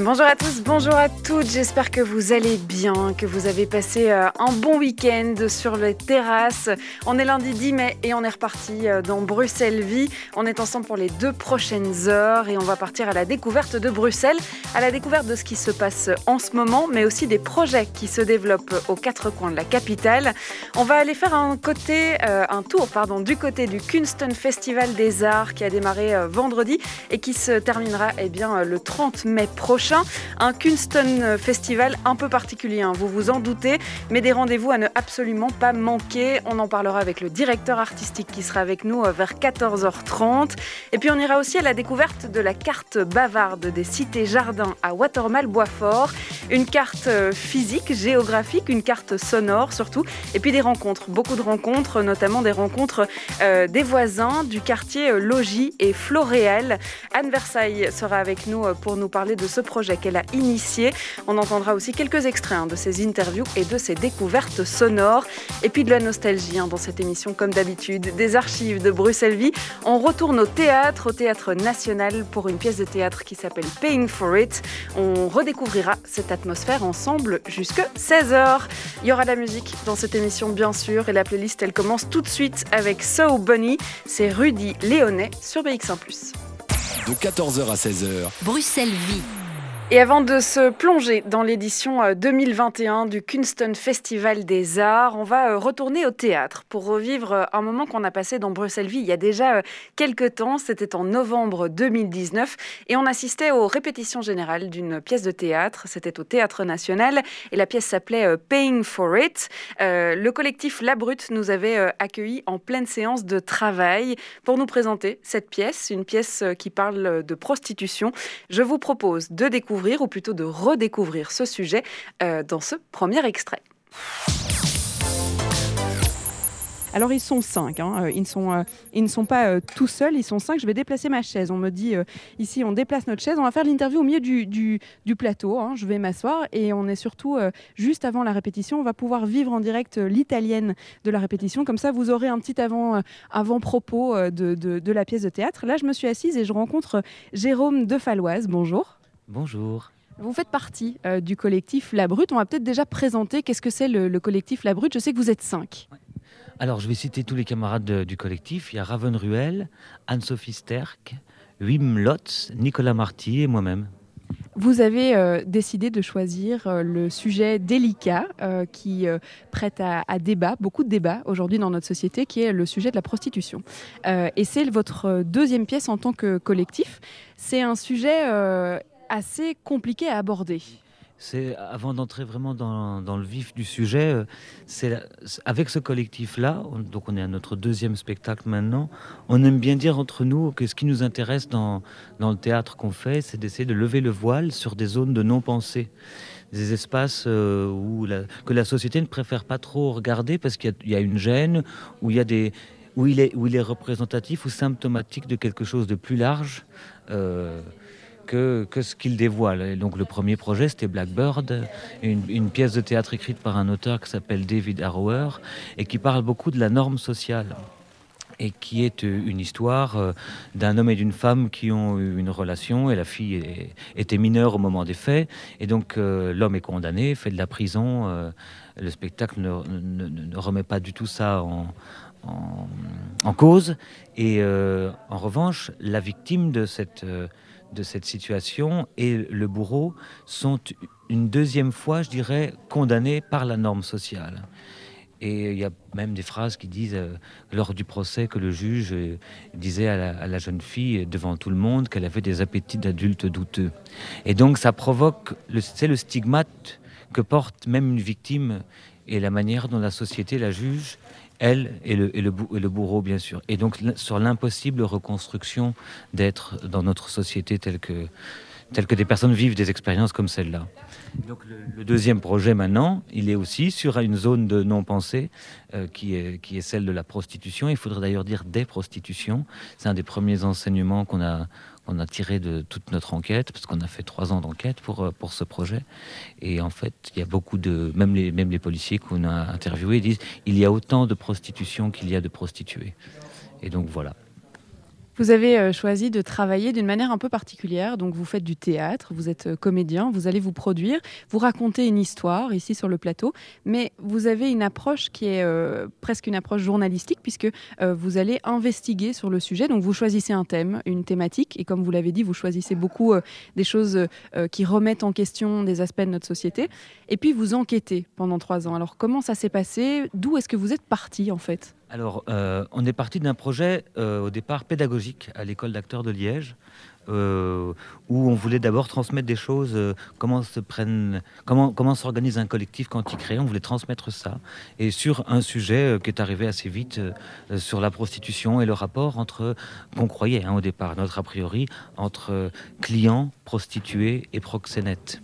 Bonjour à tous, bonjour à toutes, j'espère que vous allez bien, que vous avez passé euh, un bon week-end sur les terrasses. On est lundi 10 mai et on est reparti euh, dans Bruxelles Vie. On est ensemble pour les deux prochaines heures et on va partir à la découverte de Bruxelles, à la découverte de ce qui se passe en ce moment, mais aussi des projets qui se développent aux quatre coins de la capitale. On va aller faire un, côté, euh, un tour pardon, du côté du Kunston Festival des Arts qui a démarré vendredi et qui se terminera eh bien, le 30 mai prochain. Un Kunston Festival un peu particulier, hein, vous vous en doutez, mais des rendez-vous à ne absolument pas manquer. On en parlera avec le directeur artistique qui sera avec nous euh, vers 14h30. Et puis on ira aussi à la découverte de la carte bavarde des cités jardins à Watermal-Boisfort. Une carte euh, physique, géographique, une carte sonore surtout. Et puis des rencontres, beaucoup de rencontres, notamment des rencontres euh, des voisins du quartier Logis et Floréal. Anne Versailles sera avec nous pour nous parler de ce projet qu'elle a initié. On entendra aussi quelques extraits hein, de ses interviews et de ses découvertes sonores. Et puis de la nostalgie hein, dans cette émission, comme d'habitude, des archives de Bruxelles Vie. On retourne au théâtre, au théâtre national, pour une pièce de théâtre qui s'appelle Paying for It. On redécouvrira cette atmosphère ensemble jusque 16h. Il y aura la musique dans cette émission, bien sûr, et la playlist, elle commence tout de suite avec So Bunny. C'est Rudy Léonet sur BX1 ⁇ de 14h à 16h. Bruxelles Vie. Et avant de se plonger dans l'édition 2021 euh, du Kunston Festival des Arts, on va euh, retourner au théâtre pour revivre euh, un moment qu'on a passé dans Bruxelles-Vie il y a déjà quelques temps. C'était en novembre 2019 et on assistait aux répétitions générales d'une pièce de théâtre. C'était au Théâtre National et la pièce s'appelait Paying for It. le collectif La Brute nous avait accueillis en pleine séance de travail pour nous présenter cette pièce, une pièce qui parle de prostitution. Je vous propose de découvrir ou plutôt de redécouvrir ce sujet euh, dans ce premier extrait. Alors ils sont cinq, hein. euh, euh, ils, ne sont pas tout seuls, ils sont cinq. Je vais déplacer ma chaise. On me dit ici, on déplace notre chaise. On va faire l'interview au milieu du, plateau. Hein. Je vais m'asseoir et on est surtout juste avant la répétition. On va pouvoir vivre en direct l'italienne de la répétition. Comme ça, vous aurez un petit avant, avant-propos de, la pièce de théâtre. Là, je me suis assise et je rencontre Jérôme de Falloise. Bonjour. Bonjour. Vous faites partie euh, du collectif La Brute. On va peut-être déjà présenter qu'est-ce que c'est le, collectif La Brute. Je sais que vous êtes cinq. Alors, je vais citer tous les camarades du collectif. Il y a Raven Ruel, Anne-Sophie Sterck, Wim Lotz, Nicolas Marty et moi-même. Vous avez euh, décidé de choisir euh, le sujet délicat qui prête à, à, débat, beaucoup de débats aujourd'hui dans notre société, qui est le sujet de la prostitution. et c'est votre deuxième pièce en tant que collectif. C'est un sujet assez compliqué à aborder. C'est avant d'entrer vraiment dans, le vif du sujet, euh, c'est avec ce collectif-là, donc on est à notre deuxième spectacle maintenant. On aime bien dire entre nous que ce qui nous intéresse dans, dans le théâtre qu'on fait, c'est d'essayer de lever le voile sur des zones de non-pensée des espaces euh, où la, que la société ne préfère pas trop regarder parce qu'il y, y, a une gêne, où il, y a des, où il, est, où il est représentatif ou symptomatique de quelque chose de plus large. Euh, que, ce qu'il dévoile. Donc le premier projet, c'était Blackbird, une, pièce de théâtre écrite par un auteur qui s'appelle David Harrower et qui parle beaucoup de la norme sociale et qui est euh, une histoire euh, d'un homme et d'une femme qui ont eu une relation et la fille était mineure au moment des faits et donc euh, l'homme est condamné, fait de la prison. le spectacle ne, remet pas du tout ça en cause et en revanche la victime de cette de cette situation et le bourreau sont une deuxième fois, je dirais, condamnés par la norme sociale. Et il y a même des phrases qui disent, euh, lors du procès, que le juge euh, disait à la, jeune fille, devant tout le monde, qu'elle avait des appétits d'adulte douteux. Et donc ça provoque, c'est le stigmate que porte même une victime et la manière dont la société la juge elle et le, et le, le bourreau, bien sûr. Et donc sur l'impossible reconstruction d'être dans notre société telle que telles que des personnes vivent des expériences comme celle-là. Donc le, deuxième projet maintenant, il est aussi sur une zone de non-pensée euh, qui, est, qui est celle de la prostitution. Il faudrait d'ailleurs dire des prostitutions. C'est un des premiers enseignements qu'on a, on a tiré de toute notre enquête, parce qu'on a fait trois ans d'enquête pour, euh, pour ce projet. Et en fait, il y a beaucoup de. Même les, même les policiers qu'on a interviewés disent il y a autant de prostitution qu'il y a de prostituées. Et donc voilà. Vous avez euh, choisi de travailler d'une manière un peu particulière. Donc, vous faites du théâtre, vous êtes euh, comédien, vous allez vous produire, vous racontez une histoire ici sur le plateau, mais vous avez une approche qui est euh, presque une approche journalistique puisque vous allez investiguer sur le sujet. Donc, vous choisissez un thème, une thématique, et comme vous l'avez dit, vous choisissez beaucoup des choses qui remettent en question des aspects de notre société. Et puis, vous enquêtez pendant trois ans. Alors, comment ça s'est passé? D'où est-ce que vous êtes parti en fait? Alors, euh, on est parti d'un projet euh, au départ pédagogique à l'école d'acteurs de Liège, euh, où on voulait d'abord transmettre des choses, comment se prennent, comment s'organise un collectif quand il crée. On voulait transmettre ça, et sur un sujet qui est arrivé assez vite, sur la prostitution et le rapport entre, qu'on croyait hein, au départ, notre a priori, entre clients, prostituées et proxénètes.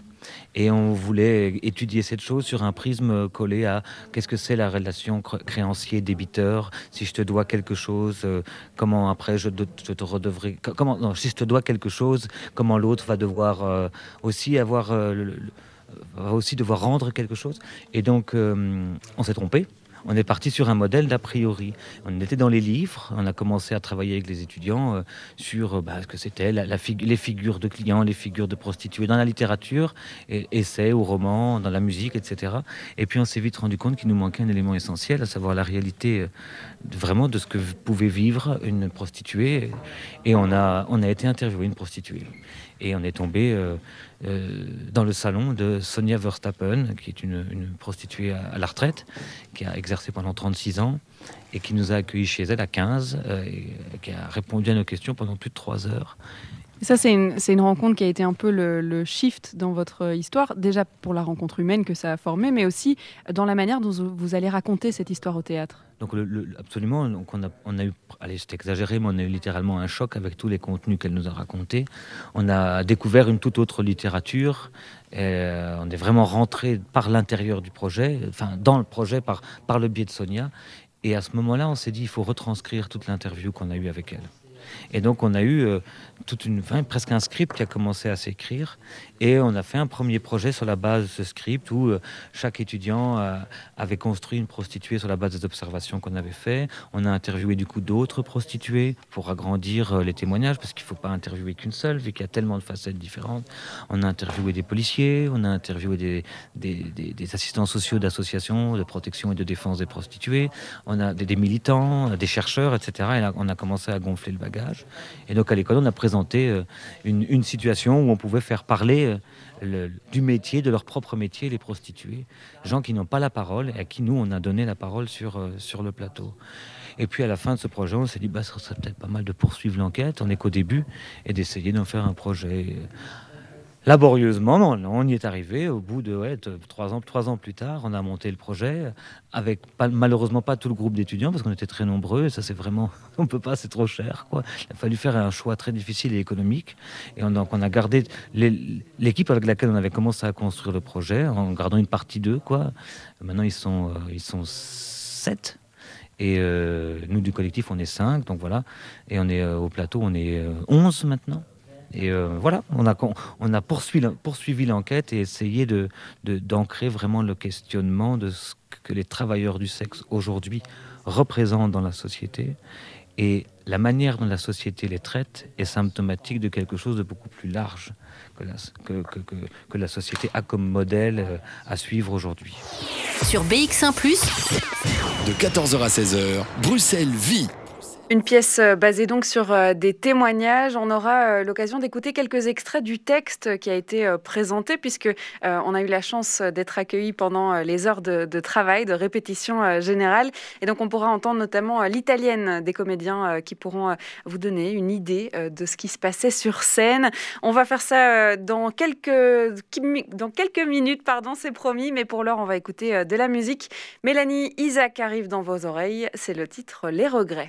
Et on voulait étudier cette chose sur un prisme collé à qu'est-ce que c'est la relation créancier-débiteur. Si je te dois quelque chose, euh, comment après je, te redevrai. Comment, non, si je te dois quelque chose, comment l'autre va devoir euh, aussi avoir. Euh, va aussi devoir rendre quelque chose. Et donc, on s'est trompé on est parti sur un modèle d'a priori. On était dans les livres, on a commencé à travailler avec les étudiants euh, sur euh, bah, ce que c'était la, les figures de clients, les figures de prostituées dans la littérature, et, essais ou romans, dans la musique, etc. Et puis on s'est vite rendu compte qu'il nous manquait un élément essentiel, à savoir la réalité euh, vraiment de ce que pouvait vivre une prostituée. Et on a, on a été interviewé une prostituée. Et on est tombé euh, dans le salon de Sonia Verstappen, qui est une, prostituée à, la retraite, qui a exercé pendant 36 ans et qui nous a accueillis chez elle à 15 euh, qui a répondu à nos questions pendant plus de 3 heures. Ça, c'est une, rencontre qui a été un peu le, shift dans votre histoire, déjà pour la rencontre humaine que ça a formé, mais aussi dans la manière dont vous allez raconter cette histoire au théâtre. Donc absolument, donc on, a, eu, allez c'est exagéré, mais on a eu littéralement un choc avec tous les contenus qu'elle nous a racontés. On a découvert une toute autre littérature. Euh, on est vraiment rentré par l'intérieur du projet, enfin dans le projet par, par le biais de Sonia. Et à ce moment-là, on s'est dit, il faut retranscrire toute l'interview qu'on a eue avec elle. Et donc on a eu euh, toute une, fin, presque un script qui a commencé à s'écrire. Et on a fait un premier projet sur la base de ce script où euh, chaque étudiant euh, avait construit une prostituée sur la base des observations qu'on avait fait. On a interviewé du coup d'autres prostituées pour agrandir les témoignages parce qu'il ne faut pas interviewer qu'une seule vu qu'il y a tellement de facettes différentes. On a interviewé des policiers, on a interviewé des, des, assistants sociaux d'associations de protection et de défense des prostituées, on a des, militants, des chercheurs, etc. Et on a commencé à gonfler le bagage. Et donc à l'école, on a présenté euh, une, situation où on pouvait faire parler euh, du métier, de leur propre métier, les prostituées, gens qui n'ont pas la parole et à qui nous, on a donné la parole sur, euh, sur le plateau. Et puis à la fin de ce projet, on s'est dit, bah, ce serait peut-être pas mal de poursuivre l'enquête, on n'est qu'au début, et d'essayer d'en faire un projet laborieusement, on y est arrivé. Au bout de trois, ans, trois ans plus tard, on a monté le projet avec malheureusement pas tout le groupe d'étudiants parce qu'on était très nombreux. Ça, c'est vraiment, on peut pas, c'est trop cher. Il a fallu faire un choix très difficile et économique. Et on, donc, on a gardé l'équipe avec laquelle on avait commencé à construire le projet en gardant une partie d'eux. Maintenant, ils sont, euh, ils sont sept. Et euh, nous, du collectif, on est cinq. Donc voilà. Et on est euh, au plateau, on est onze maintenant. Et euh, voilà, on a, on a poursuivi, l'enquête et essayé de, d'ancrer vraiment le questionnement de ce que les travailleurs du sexe aujourd'hui représentent dans la société. Et la manière dont la société les traite est symptomatique de quelque chose de beaucoup plus large que la, que, que la société a comme modèle euh, à suivre aujourd'hui. Sur BX1 ⁇ de 14h à 16h, Bruxelles vit. Une pièce euh, basée donc sur euh, des témoignages. On aura euh, l'occasion d'écouter quelques extraits du texte qui a été présenté puisque on a eu la chance d'être accueillis pendant les heures de, travail, de répétition générale. Et donc on pourra entendre notamment l'italienne des comédiens qui pourront vous donner une idée de ce qui se passait sur scène. On va faire ça dans quelques, dans quelques minutes, pardon, c'est promis. Mais pour l'heure, on va écouter de la musique. Mélanie Isaac arrive dans vos oreilles. C'est le titre Les regrets.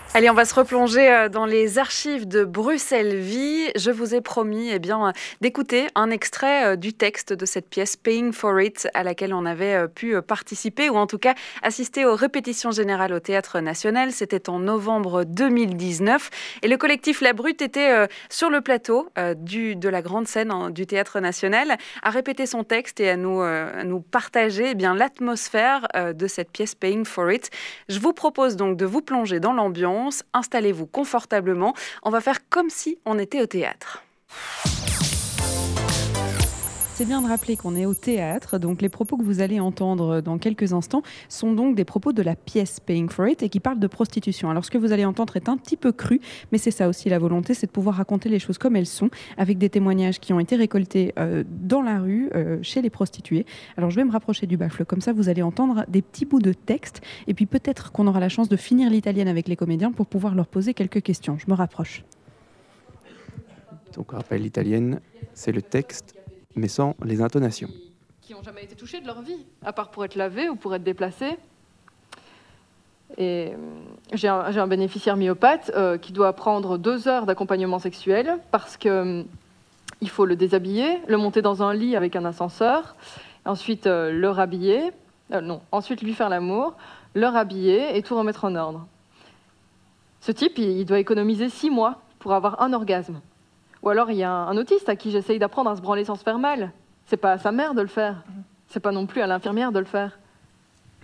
Allez, on va se replonger euh, dans les archives de Bruxelles Vie. Je vous ai promis eh bien, d'écouter un extrait euh, du texte de cette pièce Paying for It à laquelle on avait euh, pu participer ou en tout cas assister aux répétitions générales au Théâtre National. C'était en novembre 2019 et le collectif La Brute était sur le plateau du, de la grande scène du Théâtre National à répéter son texte et à nous, nous partager eh bien l'atmosphère de cette pièce Paying for It. Je vous propose donc de vous plonger dans l'ambiance Installez-vous confortablement. On va faire comme si on était au théâtre. C'est bien de rappeler qu'on est au théâtre, donc les propos que vous allez entendre dans quelques instants sont donc des propos de la pièce Paying for It et qui parlent de prostitution. Alors ce que vous allez entendre est un petit peu cru, mais c'est ça aussi la volonté, c'est de pouvoir raconter les choses comme elles sont, avec des témoignages qui ont été récoltés euh, dans la rue, euh, chez les prostituées. Alors je vais me rapprocher du baffle, comme ça vous allez entendre des petits bouts de texte, et puis peut-être qu'on aura la chance de finir l'italienne avec les comédiens pour pouvoir leur poser quelques questions. Je me rapproche. Donc rappel l'italienne, c'est le texte mais sans les intonations. Qui n'ont jamais été touchés de leur vie, à part pour être lavés ou pour être déplacés. Et euh, j'ai un, bénéficiaire myopathe euh, qui doit prendre deux heures d'accompagnement sexuel parce qu'il euh, faut le déshabiller, le monter dans un lit avec un ascenseur, ensuite le rhabiller, non, ensuite lui faire l'amour, le rhabiller et tout remettre en ordre. Ce type, il doit économiser six mois pour avoir un orgasme. Ou alors il y a un, autiste à qui j'essaye d'apprendre à se branler sans se faire mal. C'est pas à sa mère de le faire. C'est pas non plus à l'infirmière de le faire.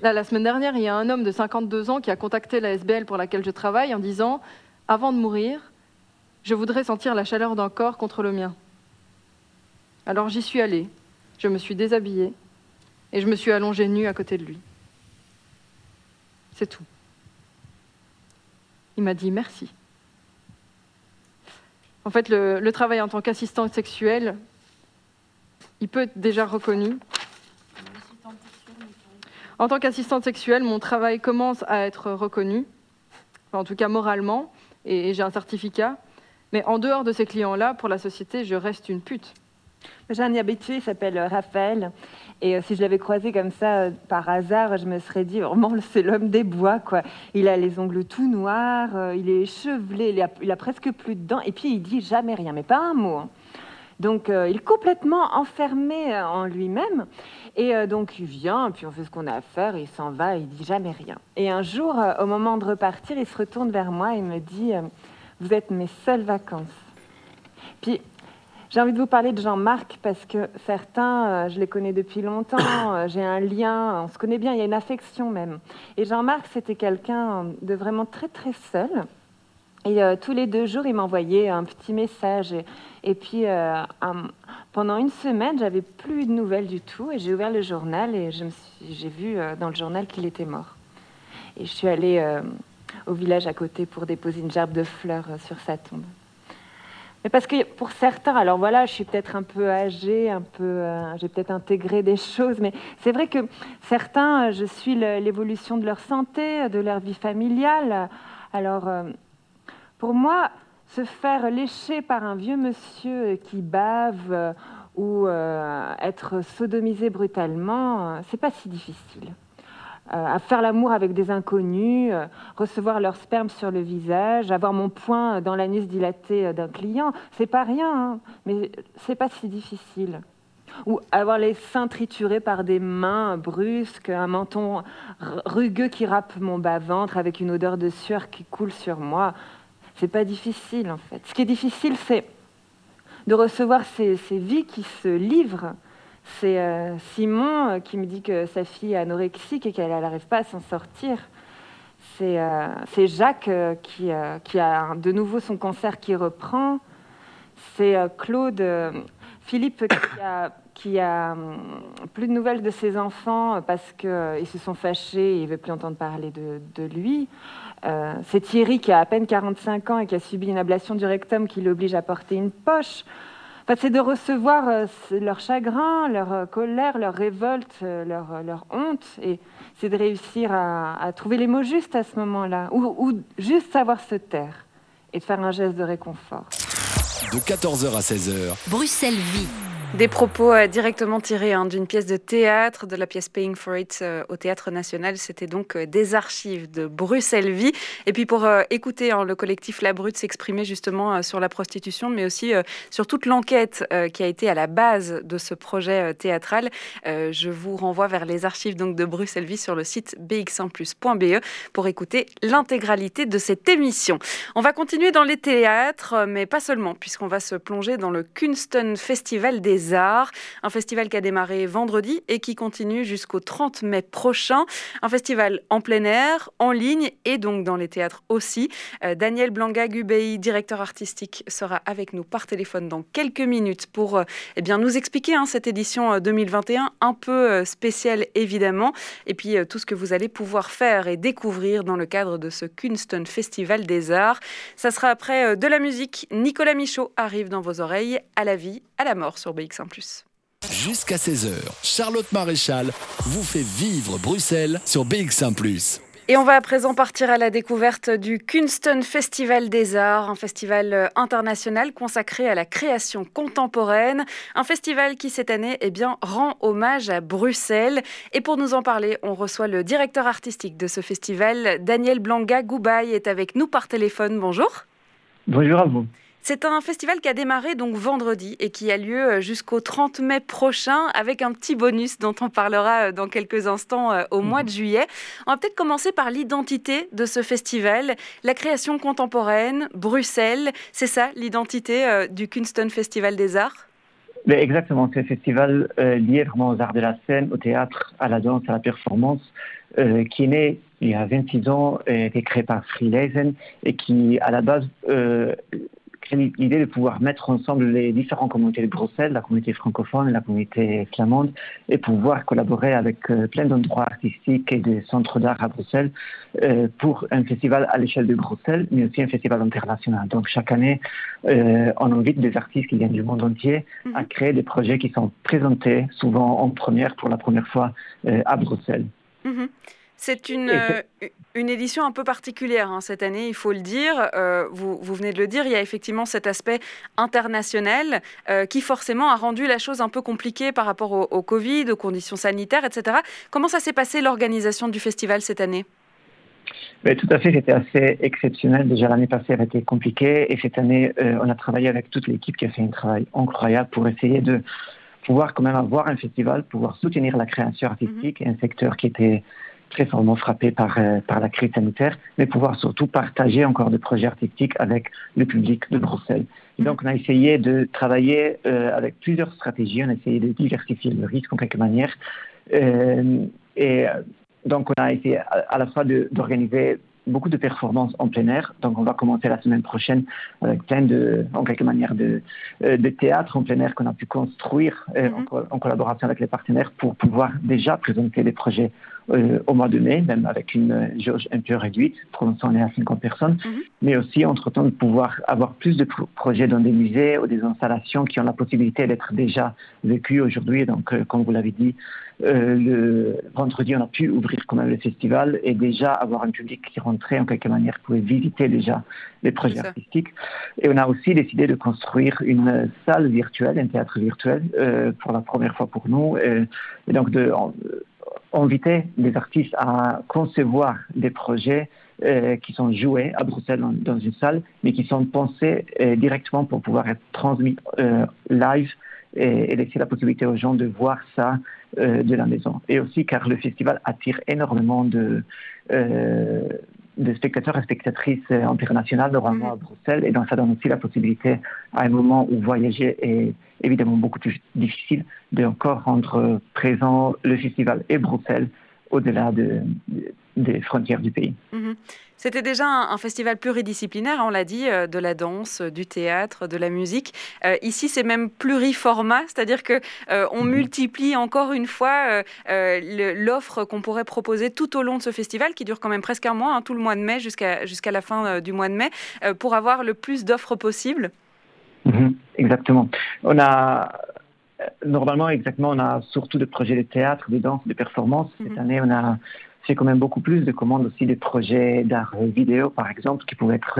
Là, la semaine dernière, il y a un homme de 52 ans qui a contacté la SBL pour laquelle je travaille en disant Avant de mourir, je voudrais sentir la chaleur d'un corps contre le mien. Alors j'y suis allée, je me suis déshabillée et je me suis allongée nue à côté de lui. C'est tout. Il m'a dit merci. En fait, le, travail en tant qu'assistante sexuelle, il peut être déjà reconnu. En tant qu'assistante sexuelle, mon travail commence à être reconnu, en tout cas moralement, et j'ai un certificat. Mais en dehors de ces clients-là, pour la société, je reste une pute. J'ai un habitué, il s'appelle Raphaël. Et euh, si je l'avais croisé comme ça euh, par hasard, je me serais dit vraiment c'est l'homme des bois quoi. Il a les ongles tout noirs, euh, il est échevelé, il a, presque plus de dents et puis il dit jamais rien, mais pas un mot. Hein. Donc il est complètement enfermé en lui-même et donc il vient, puis on fait ce qu'on a à faire, il s'en va, il dit jamais rien. Et un jour, au moment de repartir, il se retourne vers moi et me dit vous êtes mes seules vacances. Puis j'ai envie de vous parler de Jean-Marc parce que certains, euh, je les connais depuis longtemps, euh, j'ai un lien, on se connaît bien, il y a une affection même. Et Jean-Marc, c'était quelqu'un de vraiment très très seul. Et euh, tous les deux jours, il m'envoyait un petit message. Et, puis, pendant une semaine, j'avais plus de nouvelles du tout. Et j'ai ouvert le journal et j'ai vu dans le journal qu'il était mort. Et je suis allée au village à côté pour déposer une gerbe de fleurs sur sa tombe. Parce que pour certains, alors voilà, je suis peut-être un peu âgée, un peu, euh, j'ai peut-être intégré des choses, mais c'est vrai que certains, euh, je suis l'évolution de leur santé, de leur vie familiale. Alors, euh, pour moi, se faire lécher par un vieux monsieur qui bave ou être sodomisé brutalement, c'est pas si difficile. Euh, à faire l'amour avec des inconnus, euh, recevoir leur sperme sur le visage, avoir mon poing dans l'anus dilaté euh, d'un client, c'est pas rien, hein, mais c'est pas si difficile. Ou avoir les seins triturés par des mains brusques, un menton rugueux qui râpe mon bas-ventre avec une odeur de sueur qui coule sur moi, c'est pas difficile en fait. Ce qui est difficile, c'est de recevoir ces vies qui se livrent c'est euh, Simon euh, qui me dit que sa fille est anorexique et qu'elle n'arrive pas à s'en sortir. C'est euh, Jacques qui, a de nouveau son cancer qui reprend. C'est Claude, Philippe qui a, hum, plus de nouvelles de ses enfants parce qu'ils se sont fâchés et il ne veut plus entendre parler de lui. c'est Thierry qui a à peine 45 ans et qui a subi une ablation du rectum qui l'oblige à porter une poche c'est de recevoir euh, leur chagrin, leur euh, colère, leur révolte, euh, leur, honte, et c'est de réussir à, trouver les mots justes à ce moment-là, ou, ou juste savoir se taire et de faire un geste de réconfort. De 14h à 16h. Bruxelles vit. Des propos euh, directement tirés hein, d'une pièce de théâtre, de la pièce Paying for It euh, au Théâtre National. C'était donc euh, des archives de Bruxelles Vie. Et puis pour écouter hein, le collectif La Brute s'exprimer justement sur la prostitution, mais aussi sur toute l'enquête qui a été à la base de ce projet théâtral, je vous renvoie vers les archives donc de Bruxelles Vie sur le site bx1plus.be pour écouter l'intégralité de cette émission. On va continuer dans les théâtres, mais pas seulement, puisqu'on va se plonger dans le Kunston Festival des Arts, un festival qui a démarré vendredi et qui continue jusqu'au 30 mai prochain. Un festival en plein air, en ligne et donc dans les théâtres aussi. Euh, Daniel Blanga-Gubei, directeur artistique, sera avec nous par téléphone dans quelques minutes pour euh, eh bien, nous expliquer hein, cette édition 2021 euh, un peu spéciale évidemment et puis tout ce que vous allez pouvoir faire et découvrir dans le cadre de ce Kunston Festival des Arts. Ça sera après de la musique. Nicolas Michaud arrive dans vos oreilles à la vie, à la mort sur BX1 ⁇ Jusqu'à 16h, Charlotte Maréchal vous fait vivre Bruxelles sur BX1 ⁇ et on va à présent partir à la découverte du Kunston Festival des Arts, un festival international consacré à la création contemporaine, un festival qui cette année eh bien, rend hommage à Bruxelles. Et pour nous en parler, on reçoit le directeur artistique de ce festival, Daniel Blanga Goubaï, est avec nous par téléphone. Bonjour. Bonjour à vous. C'est un festival qui a démarré donc vendredi et qui a lieu euh, jusqu'au 30 mai prochain avec un petit bonus dont on parlera euh, dans quelques instants euh, au mois de juillet. On va peut-être commencer par l'identité de ce festival, la création contemporaine, Bruxelles. C'est ça l'identité du Kunston Festival des Arts? Exactement, c'est un festival lié vraiment aux arts de la scène, au théâtre, à la danse, à la performance, qui est né il y a 26 ans, et été créé par Freelazen et qui, à la base, l'idée de pouvoir mettre ensemble les différentes communautés de Bruxelles, la communauté francophone et la communauté flamande, et pouvoir collaborer avec euh, plein d'endroits artistiques et des centres d'art à Bruxelles euh, pour un festival à l'échelle de Bruxelles, mais aussi un festival international. Donc chaque année, euh, on invite des artistes qui viennent du monde entier à mhm. créer des projets qui sont présentés souvent en première pour la première fois à Bruxelles. Mhm. C'est une, euh, une édition un peu particulière hein, cette année, il faut le dire. Euh, vous, vous, venez de le dire, il y a effectivement cet aspect international euh, qui forcément a rendu la chose un peu compliquée par rapport au, Covid, aux conditions sanitaires, etc. Comment ça s'est passé l'organisation du festival cette année? Mais tout à fait, c'était assez exceptionnel. Déjà l'année passée avait été compliquée et cette année, on a travaillé avec toute l'équipe qui a fait un travail incroyable pour essayer de pouvoir quand même avoir un festival, pouvoir soutenir la création artistique et un secteur qui était très fortement frappé par, euh, par la crise sanitaire, mais pouvoir surtout partager encore des projets artistiques avec le public de Bruxelles. Et donc, on a essayé de travailler euh, avec plusieurs stratégies, on a essayé de diversifier le risque en quelque manière. Euh, et donc, on a essayé à, la fois d'organiser beaucoup de performances en plein air. Donc, on va commencer la semaine prochaine avec plein de, en quelque manière, de, de théâtre en plein air qu'on a pu construire en, en, collaboration avec les partenaires pour pouvoir déjà présenter des projets euh, au mois de mai, même avec une jauge un peu réduite, pour l'instant on est à 50 personnes, mais aussi entre-temps de pouvoir avoir plus de projets dans des musées ou des installations qui ont la possibilité d'être déjà vécues aujourd'hui. Donc, euh, comme vous l'avez dit, euh, le vendredi, on a pu ouvrir quand même le festival et déjà avoir un public qui rentrait en quelque manière pouvait visiter déjà les projets artistiques. Et on a aussi décidé de construire une salle virtuelle, un théâtre virtuel, pour la première fois pour nous. Et, et donc de inviter les artistes à concevoir des projets euh, qui sont joués à Bruxelles dans, une salle, mais qui sont pensés euh, directement pour pouvoir être transmis euh, live et, laisser la possibilité aux gens de voir ça de la maison. Et aussi car le festival attire énormément de, de spectateurs et spectatrices internationales, normalement à mhm. Bruxelles, et donc ça donne aussi la possibilité à un moment où voyager est évidemment beaucoup plus difficile, de encore rendre présent le festival et Bruxelles au-delà de, des frontières du pays. Mhm. C'était déjà un, festival pluridisciplinaire, on l'a dit, euh, de la danse, du théâtre, de la musique. Euh, ici, c'est même pluriformat, c'est-à-dire que euh, on mhm. multiplie encore une fois l'offre qu'on pourrait proposer tout au long de ce festival, qui dure quand même presque un mois, hein, tout le mois de mai jusqu'à jusqu'à la fin du mois de mai, pour avoir le plus d'offres possibles. Mhm. exactement. On a normalement, exactement, on a surtout des projets de théâtre, de danse, de performance. Cette année, on a c'est quand même beaucoup plus de commandes aussi des projets d'art vidéo, par exemple, qui pouvaient être,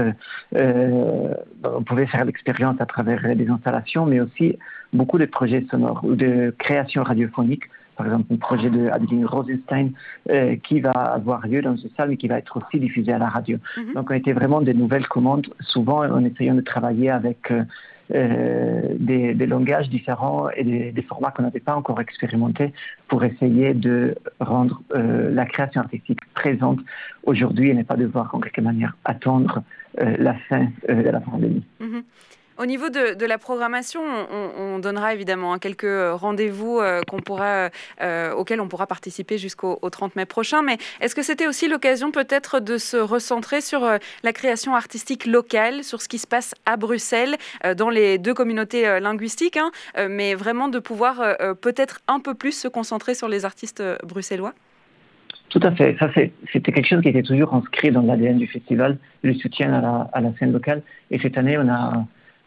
euh, on pouvait faire l'expérience à travers des installations, mais aussi beaucoup de projets sonores ou de création radiophonique. Par exemple, un projet de Adeline Rosenstein euh, qui va avoir lieu dans une salle, mais qui va être aussi diffusé à la radio. Mhm. Donc, on était vraiment des nouvelles commandes, souvent en essayant de travailler avec euh, euh, des, des, langages différents et des, des formats qu'on n'avait pas encore expérimentés pour essayer de rendre euh, la création artistique présente aujourd'hui et ne pas devoir en quelque manière attendre euh, la fin de la pandémie. Mhm. Au niveau de, la programmation, on, on, donnera évidemment hein, quelques rendez-vous euh, qu'on pourra, euh, auxquels on pourra participer jusqu'au 30 mai prochain. Mais est-ce que c'était aussi l'occasion peut-être de se recentrer sur euh, la création artistique locale, sur ce qui se passe à Bruxelles, euh, dans les deux communautés euh, linguistiques, hein, euh, mais vraiment de pouvoir peut-être un peu plus se concentrer sur les artistes bruxellois? Tout à fait. Ça, c'était quelque chose qui était toujours inscrit dans l'ADN du festival, le soutien à la, scène locale. Et cette année, on a euh,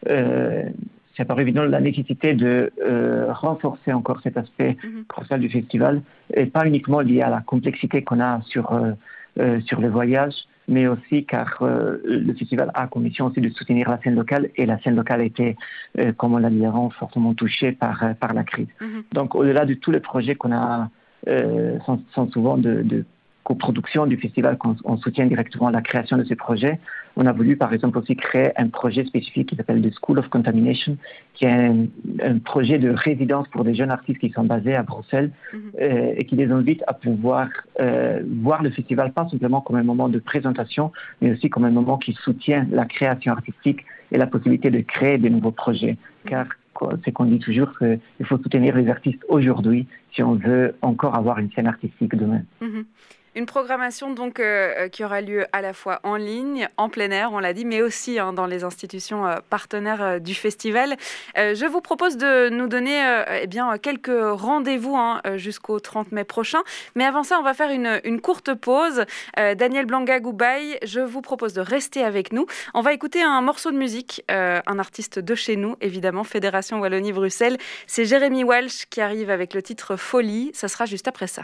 c'est apparu évident la nécessité de euh, renforcer encore cet aspect Mhm. crucial du festival, et pas uniquement lié à la complexité qu'on a sur, euh, euh, sur le voyage, mais aussi car euh, le festival a comme mission aussi de soutenir la scène locale, et la scène locale a été, euh, comme on l'a dit avant, fortement touchée par, euh, par la crise. Mhm. Donc au-delà de tous les projets qu'on a, euh, sont, sont souvent de, de coproduction du festival, qu'on on soutient directement la création de ces projets. On a voulu, par exemple, aussi créer un projet spécifique qui s'appelle The School of Contamination, qui est un, un, projet de résidence pour des jeunes artistes qui sont basés à Bruxelles Mhm. euh, et qui les invite à pouvoir euh, voir le festival pas simplement comme un moment de présentation, mais aussi comme un moment qui soutient la création artistique et la possibilité de créer de nouveaux projets. Car quoi, c'est qu'on dit toujours qu'il faut soutenir les artistes aujourd'hui si on veut encore avoir une scène artistique demain. Mhm. Une programmation donc euh, qui aura lieu à la fois en ligne, en plein air, on l'a dit, mais aussi hein, dans les institutions euh, partenaires euh, du festival. je vous propose de nous donner eh bien, quelques rendez-vous hein, jusqu'au 30 mai prochain. Mais avant ça, on va faire une, une courte pause. Daniel Blanca-Goubaye, je vous propose de rester avec nous. On va écouter un morceau de musique, un artiste de chez nous, évidemment, Fédération Wallonie-Bruxelles. C'est Jérémy Walsh qui arrive avec le titre Folie. Ça sera juste après ça.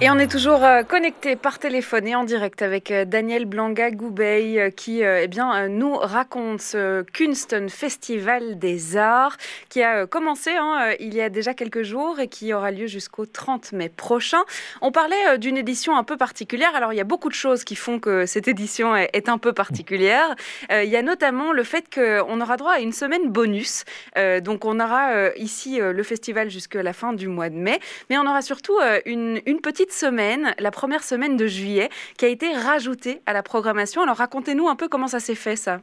Et on est toujours euh, connecté par téléphone et en direct avec euh, Daniel Blanga Goubey euh, qui eh bien, nous raconte ce Kunsten Festival des Arts qui a commencé hein, il y a déjà quelques jours et qui aura lieu jusqu'au 30 mai prochain. On parlait d'une édition un peu particulière. Alors il y a beaucoup de choses qui font que cette édition est un peu particulière. il y a notamment le fait qu'on aura droit à une semaine bonus. donc on aura ici le festival jusqu'à la fin du mois de mai, mais on aura surtout une, une petite semaine, la première semaine de juillet, qui a été rajoutée à la programmation. Alors racontez-nous un peu comment ça s'est fait ça.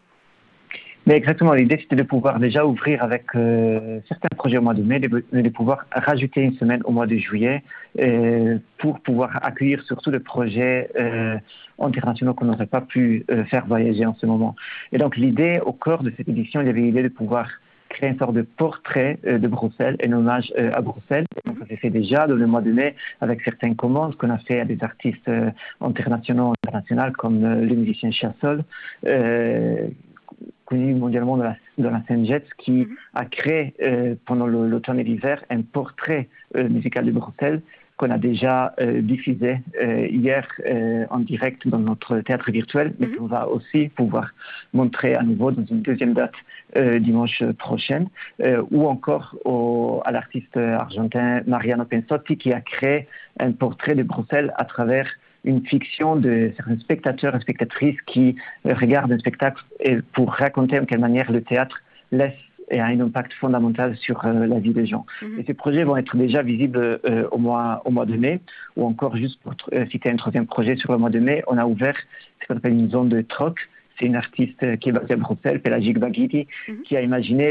Exactement, l'idée c'était de pouvoir déjà ouvrir avec euh, certains projets au mois de mai, de, de, pouvoir rajouter une semaine au mois de juillet euh, pour pouvoir accueillir surtout les projets euh, internationaux qu'on n'aurait pas pu faire voyager en ce moment. Et donc l'idée au cœur de cette édition, il y avait l'idée de pouvoir créer une sorte de portrait euh, de Bruxelles, un hommage euh, à Bruxelles. Donc, ça s'est fait déjà dans le mois de mai avec certaines commandes qu'on a fait à des artistes euh, internationaux, internationaux comme le musicien Chassol, connu mondialement dans la, dans la scène Jets, qui -hmm. a créé pendant l'automne et l'hiver un portrait musical de Bruxelles qu'on a déjà euh, diffusé euh, hier euh, en direct dans notre théâtre virtuel, mais mm -hmm. qu'on va aussi pouvoir montrer à nouveau dans une deuxième date dimanche prochain, ou encore au, à l'artiste argentin Mariano Pensotti qui a créé un portrait de Bruxelles à travers une fiction de certains spectateurs et spectatrices qui regardent un spectacle et pour raconter en quelle manière le théâtre laisse et a un impact fondamental sur euh, la vie des gens. -hmm. Et ces projets vont être déjà visibles euh, au, mois, au mois de mai, ou encore juste pour euh, citer un troisième projet sur le mois de mai, on a ouvert ce qu'on appelle une zone de troc. C'est une artiste qui est basée à Bruxelles, Pelagic Baghiti, -hmm. qui a imaginé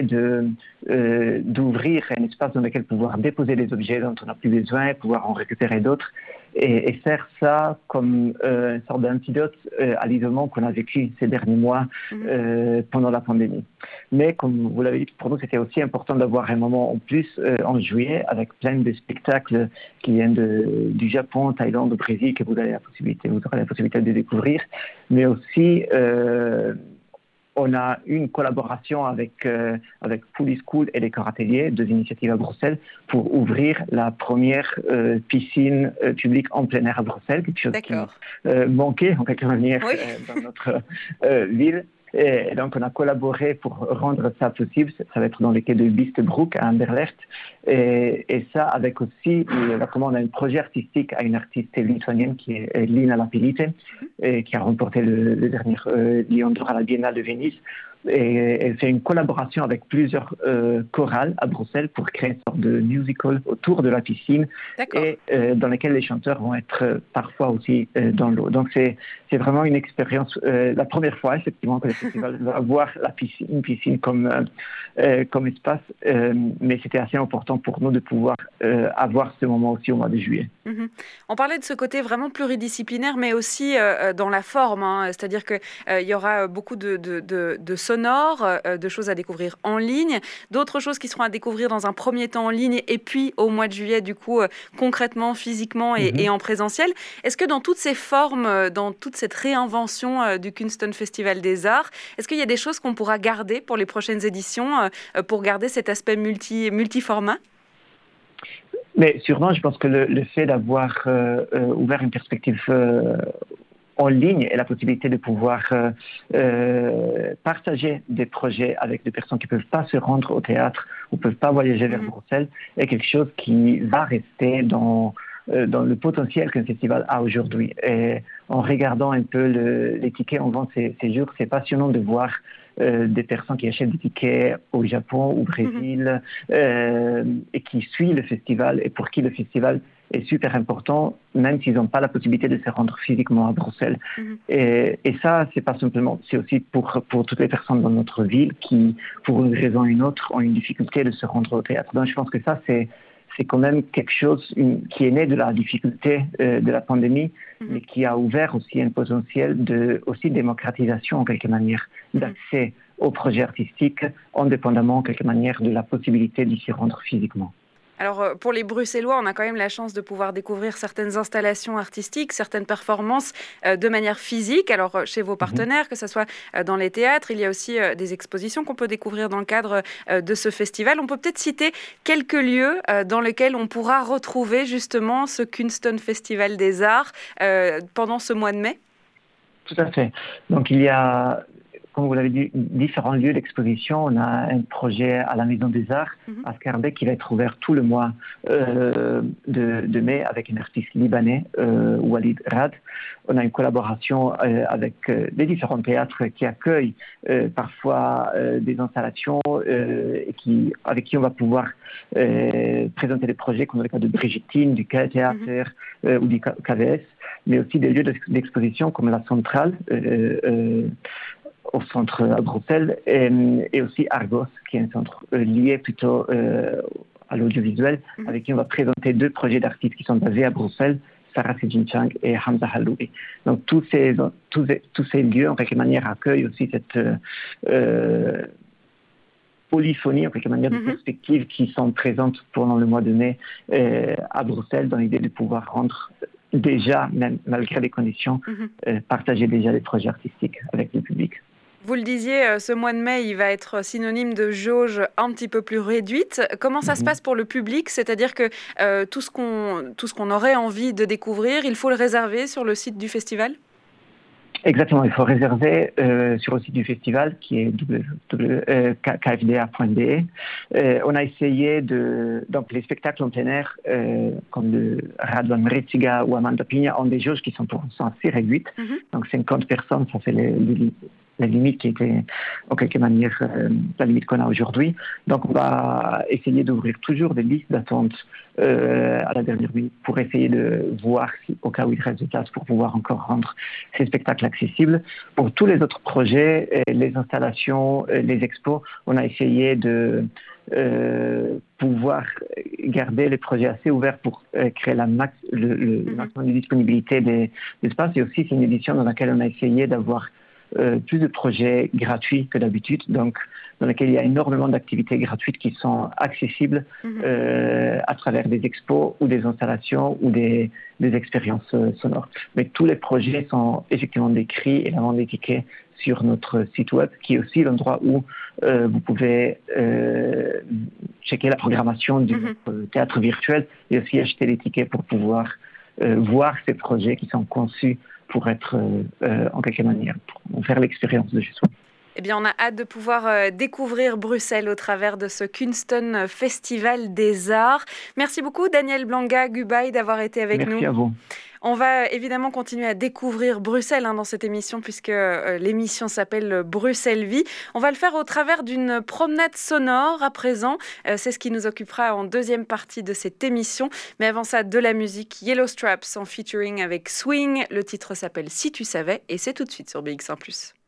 d'ouvrir un espace dans lequel pouvoir déposer des objets dont on n'a plus besoin, pouvoir en récupérer d'autres, et, et, faire ça comme euh, une sorte d'antidote euh, à l'isolement qu'on a vécu ces derniers mois -hmm. euh, pendant la pandémie. Mais comme vous l'avez dit, pour nous, c'était aussi important d'avoir un moment en plus en juillet avec plein de spectacles qui viennent de, du Japon, Thaïlande, Brésil, que vous avez la possibilité, vous aurez la possibilité de découvrir, mais aussi on a une collaboration avec, euh, avec Fully School et les corps ateliers, deux initiatives à Bruxelles, pour ouvrir la première euh, piscine euh, publique en plein air à Bruxelles, quelque chose qui manquait en quelque manière dans notre ville. Et donc, on a collaboré pour rendre ça possible. Ça va être dans les quais de Bistebroek à Anderlecht. Et, et, ça, avec aussi, là, comment on a un projet artistique à une artiste lituanienne qui est Lina Lapilite, et qui a remporté le, le dernier euh, Lion d'Or à la Biennale de Venise et elle fait une collaboration avec plusieurs euh, chorales à Bruxelles pour créer une sorte de musical autour de la piscine et euh, dans lequel les chanteurs vont être euh, parfois aussi dans l'eau. Donc c'est c'est vraiment une expérience, la première fois effectivement que le festival va avoir la piscine, une piscine comme comme espace, mais c'était assez important pour nous de pouvoir avoir ce moment aussi au mois de juillet. -hmm. On parlait de ce côté vraiment pluridisciplinaire, mais aussi dans la forme, hein, c'est-à-dire que il y aura beaucoup de de, de, de sonore, euh, de choses à découvrir en ligne, d'autres choses qui seront à découvrir dans un premier temps en ligne et puis au mois de juillet, du coup, euh, concrètement, physiquement et, mmh. et en présentiel. Est-ce que dans toutes ces formes, euh, dans toute cette réinvention euh, du Kunston Festival des Arts, est-ce qu'il y a des choses qu'on pourra garder pour les prochaines éditions, euh, pour garder cet aspect multi, multiformat? Mais sûrement, je pense que le, le fait d'avoir euh, euh, ouvert une perspective euh, en ligne et la possibilité de pouvoir euh, euh, partager des projets avec des personnes qui ne peuvent pas se rendre au théâtre ou ne peuvent pas voyager vers mmh. Bruxelles est quelque chose qui va rester dans, euh, dans le potentiel qu'un festival a aujourd'hui. Et en regardant un peu le, les tickets en vente ces, ces jours, c'est passionnant de voir euh, des personnes qui achètent des tickets au Japon, au Brésil, mmh. euh, et qui suivent le festival et pour qui le festival est super important, même s'ils n'ont pas la possibilité de se rendre physiquement à Bruxelles. -hmm. et, et, ça, c'est pas simplement, c'est aussi pour, pour toutes les personnes dans notre ville qui, pour une raison ou une autre, ont une difficulté de se rendre au théâtre. Donc, je pense que ça, c'est c'est quand même quelque chose une, qui est né de la difficulté euh, de la pandémie, mm -hmm. mais qui a ouvert aussi un potentiel de aussi démocratisation en quelque manière d'accès mm -hmm. aux projets artistiques, indépendamment en quelque manière de la possibilité d'y s'y rendre physiquement. Alors euh, pour les Bruxellois, on a quand même la chance de pouvoir découvrir certaines installations artistiques, certaines performances euh, de manière physique. Alors euh, chez vos partenaires, que ce soit euh, dans les théâtres, il y a aussi euh, des expositions qu'on peut découvrir dans le cadre de ce festival. On peut peut-être citer quelques lieux dans lesquels on pourra retrouver justement ce Kunston Festival des Arts pendant ce mois de mai. Tout à fait. Donc il y a comme vous l'avez dit, différents lieux d'exposition. On a un projet à la Maison des Arts mm -hmm. à Scarbeck qui va être ouvert tout le mois euh, de, de, mai avec un artiste libanais, euh, Walid Rad. On a une collaboration euh, avec les différents théâtres qui accueillent parfois des installations et qui, avec qui on va pouvoir présenter des projets comme le cas de Brigitine, du Théâtre mm -hmm. ou du KVS, mais aussi des lieux d'exposition comme la Centrale au centre à Bruxelles et, et, aussi Argos, qui est un centre euh, lié plutôt euh, à l'audiovisuel, -hmm. avec qui on va présenter deux projets d'artistes qui sont basés à Bruxelles, Sarah Sejinchang et Hamza Haloui. Donc tous ces, tous, tous ces lieux, en quelque manière, accueillent aussi cette euh, polyphonie, en quelque manière, mm -hmm. de perspectives qui sont présentes pendant le mois de mai à Bruxelles, dans l'idée de pouvoir rendre déjà, même malgré les conditions, mm -hmm. partager déjà les projets artistiques avec le public. Vous le disiez, euh, ce mois de mai, il va être synonyme de jauge un petit peu plus réduite. Comment ça se passe pour le public? C'est-à-dire que euh, tout ce qu'on qu aurait envie de découvrir, il faut le réserver sur le site du festival? Exactement, il faut réserver euh, sur le site du festival qui est kfda.be. Euh, on a essayé de... Donc les spectacles en plein air, euh, comme le Radwan Mretiga ou Amanda Pina, ont des jauges qui sont, pour, sont assez réduites. Mm -hmm. Donc 50 personnes, ça fait les, les, la limite qui était en quelque manière euh, la limite qu'on a aujourd'hui. Donc on va essayer d'ouvrir toujours des listes d'attente euh, à la dernière minute pour essayer de voir si au cas où il reste de place pour pouvoir encore rendre ces spectacles accessibles. Pour tous les autres projets, les installations, les expos, on a essayé de euh, pouvoir garder les projets assez ouverts pour euh, créer la max, le, le -hmm. maximum de disponibilité des, des espaces. Et aussi, c'est une édition dans laquelle on a essayé d'avoir euh, plus de projets gratuits que d'habitude, donc dans lesquels il y a énormément d'activités gratuites qui sont accessibles -hmm. euh, à travers des expos ou des installations ou des, des expériences euh, sonores. Mais tous les projets sont effectivement décrits et la vente des tickets sur notre site web, qui est aussi l'endroit où vous pouvez checker la programmation du mhm. théâtre virtuel et aussi acheter les tickets pour pouvoir voir ces projets qui sont conçus pour être en quelque manière, pour faire l'expérience de chez soi. Eh bien, on a hâte de pouvoir euh, découvrir Bruxelles au travers de ce Kunston Festival des Arts. Merci beaucoup, Daniel Blanga Gubaï, d'avoir été avec nous. Merci à vous. On va évidemment continuer à découvrir Bruxelles hein, dans cette émission, puisque euh, l'émission s'appelle Bruxelles Vie. On va le faire au travers d'une promenade sonore à présent. Euh, c'est ce qui nous occupera en deuxième partie de cette émission. Mais avant ça, de la musique Yellow Straps en featuring avec Swing. Le titre s'appelle Si tu savais, et c'est tout de suite sur BX1 ⁇